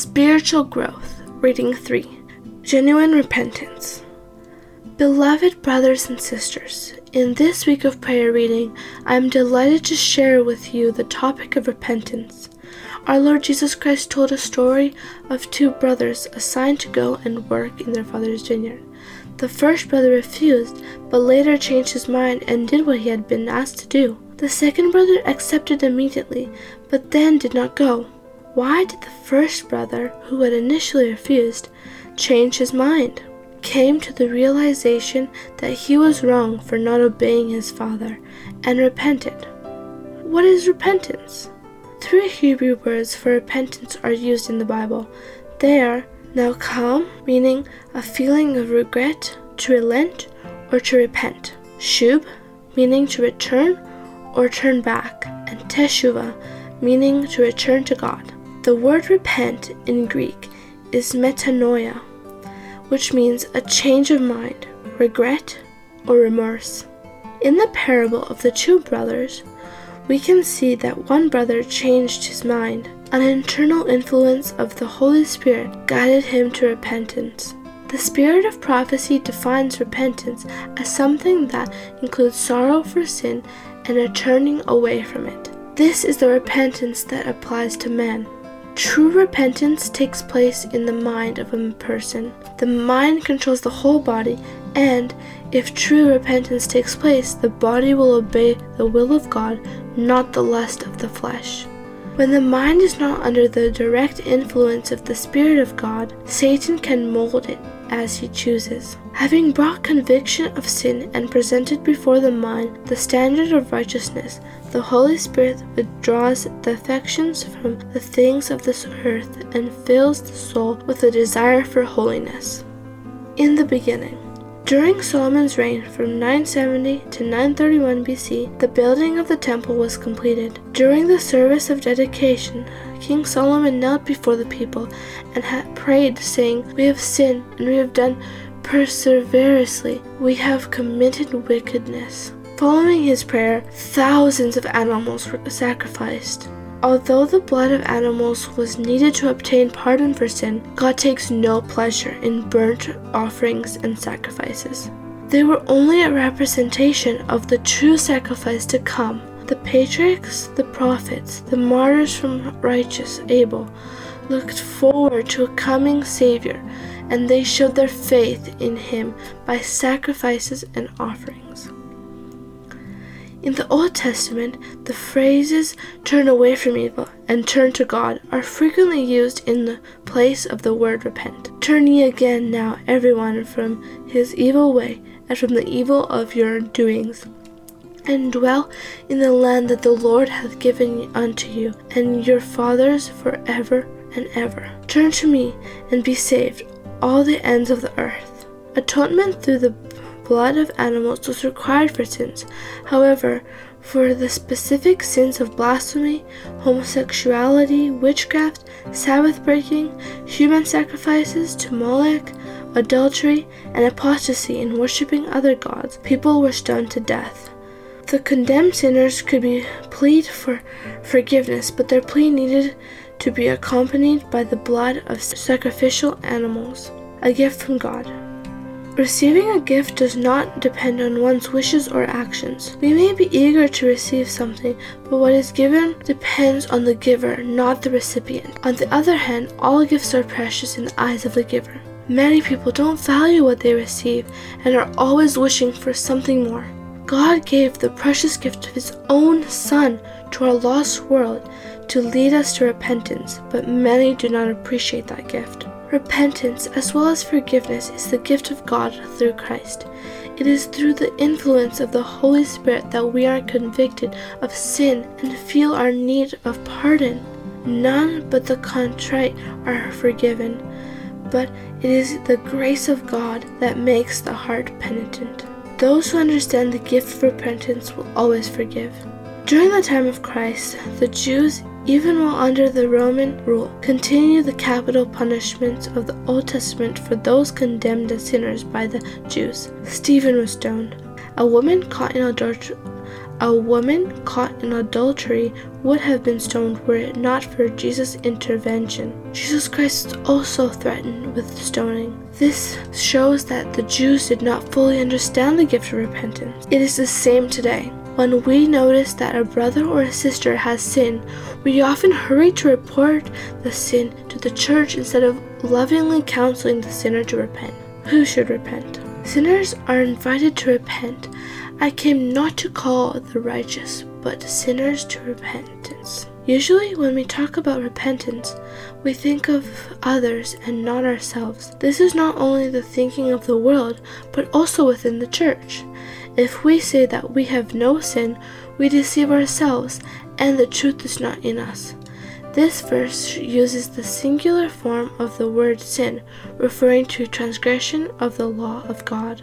Spiritual growth. Reading 3. Genuine repentance. Beloved brothers and sisters, in this week of prayer reading, I am delighted to share with you the topic of repentance. Our Lord Jesus Christ told a story of two brothers assigned to go and work in their father's vineyard. The first brother refused, but later changed his mind and did what he had been asked to do. The second brother accepted immediately, but then did not go. Why did the first brother, who had initially refused, change his mind? Came to the realization that he was wrong for not obeying his father and repented. What is repentance? Three Hebrew words for repentance are used in the Bible. They are nacham, meaning a feeling of regret, to relent, or to repent. Shub, meaning to return or turn back. And teshuva, meaning to return to God. The word repent in Greek is metanoia, which means a change of mind, regret, or remorse. In the parable of the two brothers, we can see that one brother changed his mind an internal influence of the Holy Spirit guided him to repentance. The spirit of prophecy defines repentance as something that includes sorrow for sin and a turning away from it. This is the repentance that applies to men. True repentance takes place in the mind of a person. The mind controls the whole body, and if true repentance takes place, the body will obey the will of God, not the lust of the flesh. When the mind is not under the direct influence of the Spirit of God, Satan can mold it as he chooses. Having brought conviction of sin and presented before the mind the standard of righteousness, the Holy Spirit withdraws the affections from the things of this earth and fills the soul with a desire for holiness. In the beginning, during Solomon's reign from 970 to 931 BC, the building of the temple was completed. During the service of dedication, King Solomon knelt before the people and had prayed, saying, We have sinned and we have done perseverously. We have committed wickedness. Following his prayer, thousands of animals were sacrificed. Although the blood of animals was needed to obtain pardon for sin, God takes no pleasure in burnt offerings and sacrifices. They were only a representation of the true sacrifice to come. The patriarchs, the prophets, the martyrs from righteous Abel looked forward to a coming Savior, and they showed their faith in him by sacrifices and offerings. In the Old Testament, the phrases turn away from evil and turn to God are frequently used in the place of the word repent. Turn ye again now, everyone, from his evil way and from the evil of your doings, and dwell in the land that the Lord hath given unto you and your fathers for ever and ever. Turn to me and be saved, all the ends of the earth. Atonement through the blood of animals was required for sins. However, for the specific sins of blasphemy, homosexuality, witchcraft, Sabbath breaking, human sacrifices to Molech, adultery, and apostasy in worshipping other gods, people were stoned to death. The condemned sinners could be plead for forgiveness, but their plea needed to be accompanied by the blood of sacrificial animals, a gift from God. Receiving a gift does not depend on one's wishes or actions. We may be eager to receive something, but what is given depends on the giver, not the recipient. On the other hand, all gifts are precious in the eyes of the giver. Many people don't value what they receive and are always wishing for something more. God gave the precious gift of His own Son to our lost world to lead us to repentance, but many do not appreciate that gift. Repentance, as well as forgiveness, is the gift of God through Christ. It is through the influence of the Holy Spirit that we are convicted of sin and feel our need of pardon. None but the contrite are forgiven, but it is the grace of God that makes the heart penitent. Those who understand the gift of repentance will always forgive. During the time of Christ, the Jews even while under the Roman rule, continued the capital punishments of the Old Testament for those condemned as sinners by the Jews. Stephen was stoned. A woman caught in adultery A woman caught in adultery would have been stoned were it not for Jesus' intervention. Jesus Christ also threatened with stoning. This shows that the Jews did not fully understand the gift of repentance. It is the same today. When we notice that a brother or a sister has sinned, we often hurry to report the sin to the church instead of lovingly counseling the sinner to repent. Who should repent? Sinners are invited to repent. I came not to call the righteous, but sinners to repentance. Usually, when we talk about repentance, we think of others and not ourselves. This is not only the thinking of the world, but also within the church. If we say that we have no sin, we deceive ourselves, and the truth is not in us. This verse uses the singular form of the word sin, referring to transgression of the law of God.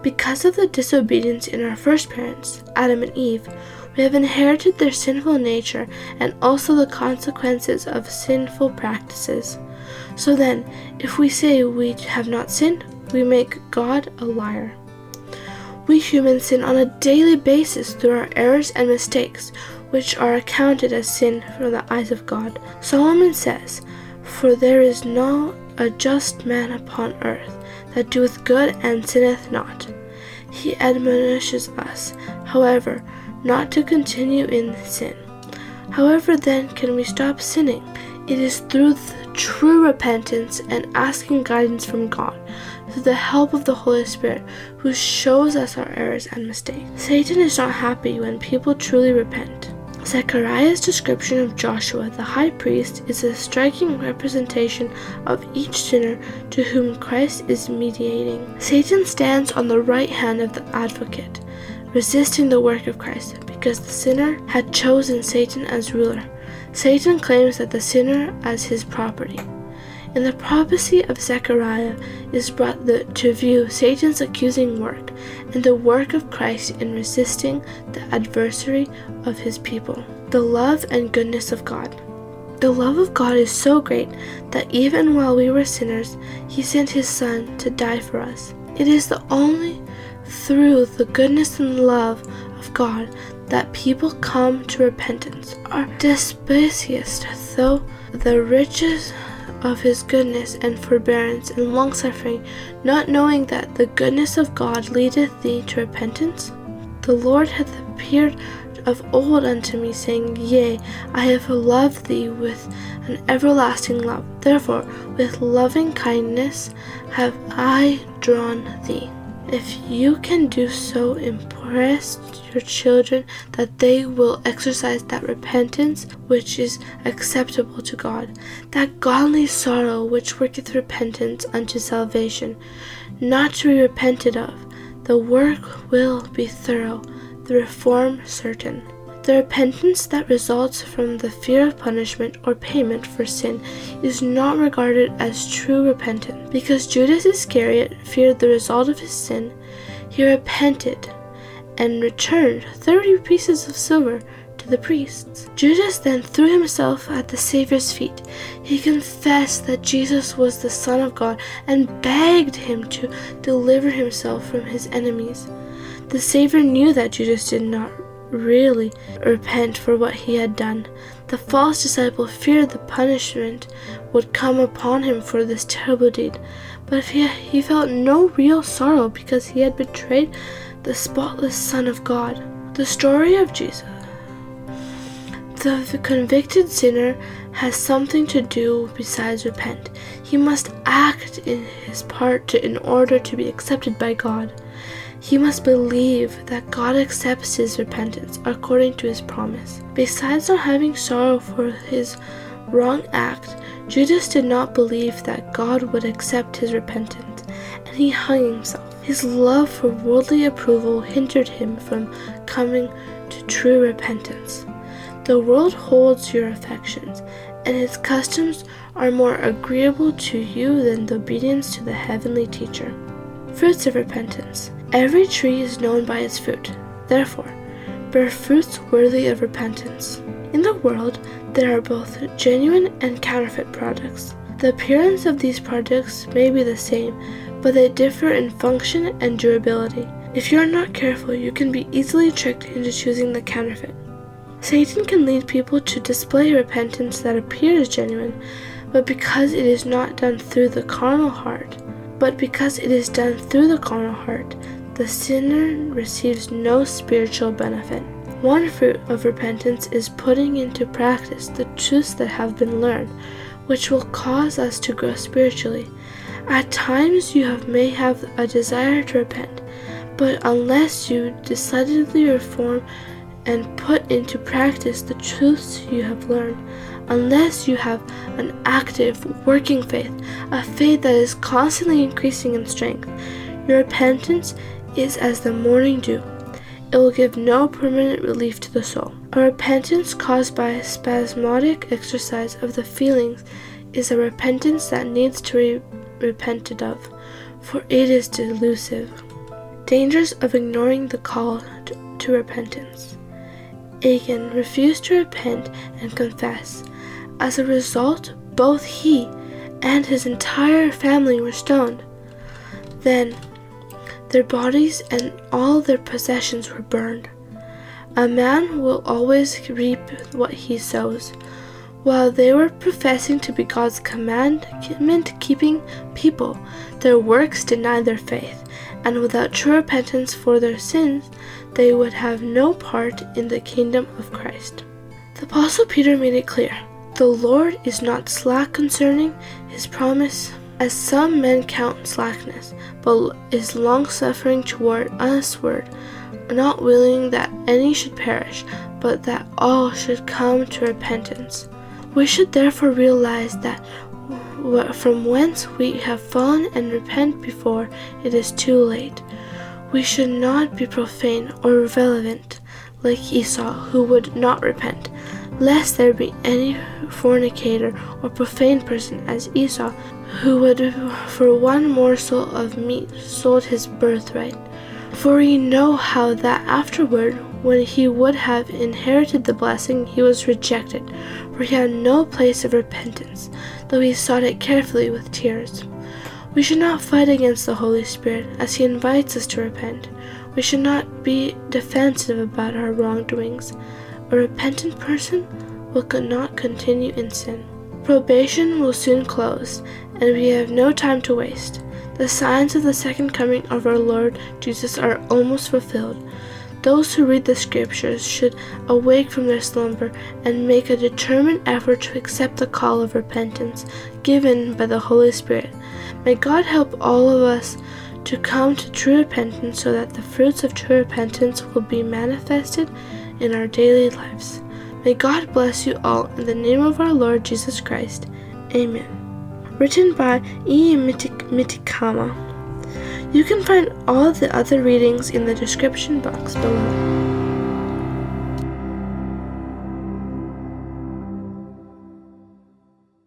Because of the disobedience in our first parents, Adam and Eve, we have inherited their sinful nature and also the consequences of sinful practices. So then, if we say we have not sinned, we make God a liar. We humans sin on a daily basis through our errors and mistakes, which are accounted as sin from the eyes of God. Solomon says, For there is no a just man upon earth that doeth good and sinneth not. He admonishes us, however, not to continue in sin. However, then, can we stop sinning? It is through true repentance and asking guidance from God through the help of the Holy Spirit who shows us our errors and mistakes. Satan is not happy when people truly repent. Zechariah's description of Joshua the high priest is a striking representation of each sinner to whom Christ is mediating. Satan stands on the right hand of the advocate, resisting the work of Christ because the sinner had chosen Satan as ruler. Satan claims that the sinner as his property. In the prophecy of Zechariah is brought the, to view Satan's accusing work and the work of Christ in resisting the adversary of his people. The love and goodness of God. The love of God is so great that even while we were sinners, he sent his Son to die for us. It is the only through the goodness and love of God that people come to repentance. Our despised, though the riches of his goodness and forbearance and longsuffering, not knowing that the goodness of God leadeth thee to repentance? The Lord hath appeared of old unto me, saying, Yea, I have loved thee with an everlasting love. Therefore, with loving kindness have I drawn thee. If you can do so, impress your children that they will exercise that repentance which is acceptable to God, that godly sorrow which worketh repentance unto salvation, not to be repented of. The work will be thorough, the reform certain. The repentance that results from the fear of punishment or payment for sin is not regarded as true repentance. Because Judas Iscariot feared the result of his sin, he repented and returned thirty pieces of silver to the priests. Judas then threw himself at the Saviour's feet. He confessed that Jesus was the Son of God and begged him to deliver himself from his enemies. The Savior knew that Judas did not really repent for what he had done. The false disciple feared the punishment would come upon him for this terrible deed, but he, he felt no real sorrow because he had betrayed the spotless Son of God. The story of Jesus. The convicted sinner has something to do besides repent. He must act in his part to, in order to be accepted by God. He must believe that God accepts his repentance according to his promise. Besides not having sorrow for his wrong act, Judas did not believe that God would accept his repentance, and he hung himself. His love for worldly approval hindered him from coming to true repentance. The world holds your affections, and its customs are more agreeable to you than the obedience to the heavenly teacher. Fruits of repentance. Every tree is known by its fruit. Therefore, bear fruits worthy of repentance. In the world, there are both genuine and counterfeit products. The appearance of these products may be the same, but they differ in function and durability. If you are not careful, you can be easily tricked into choosing the counterfeit. Satan can lead people to display repentance that appears genuine, but because it is not done through the carnal heart, but because it is done through the carnal heart, the sinner receives no spiritual benefit. One fruit of repentance is putting into practice the truths that have been learned, which will cause us to grow spiritually. At times you have, may have a desire to repent, but unless you decidedly reform and put into practice the truths you have learned, unless you have an active, working faith, a faith that is constantly increasing in strength, your repentance is as the morning dew. It will give no permanent relief to the soul. A repentance caused by a spasmodic exercise of the feelings is a repentance that needs to be repented of, for it is delusive. Dangers of ignoring the call to, to repentance. Achan refused to repent and confess. As a result, both he and his entire family were stoned. Then their bodies and all their possessions were burned. A man will always reap what he sows. While they were professing to be God's commandment keeping people, their works denied their faith, and without true repentance for their sins, they would have no part in the kingdom of Christ. The Apostle Peter made it clear the Lord is not slack concerning his promise, as some men count slackness, but is long suffering toward usward, not willing that any should perish, but that all should come to repentance. We should therefore realize that from whence we have fallen and repent before it is too late. We should not be profane or irrelevant like Esau, who would not repent, lest there be any fornicator or profane person as Esau, who would for one morsel of meat sold his birthright. For we know how that afterward, when he would have inherited the blessing, he was rejected, for he had no place of repentance, though he sought it carefully with tears. We should not fight against the Holy Spirit, as he invites us to repent. We should not be defensive about our wrongdoings. A repentant person will not continue in sin. Probation will soon close, and we have no time to waste. The signs of the second coming of our Lord Jesus are almost fulfilled. Those who read the Scriptures should awake from their slumber and make a determined effort to accept the call of repentance given by the Holy Spirit. May God help all of us to come to true repentance so that the fruits of true repentance will be manifested in our daily lives. May God bless you all in the name of our Lord Jesus Christ. Amen written by E. Mitikama. You can find all the other readings in the description box below.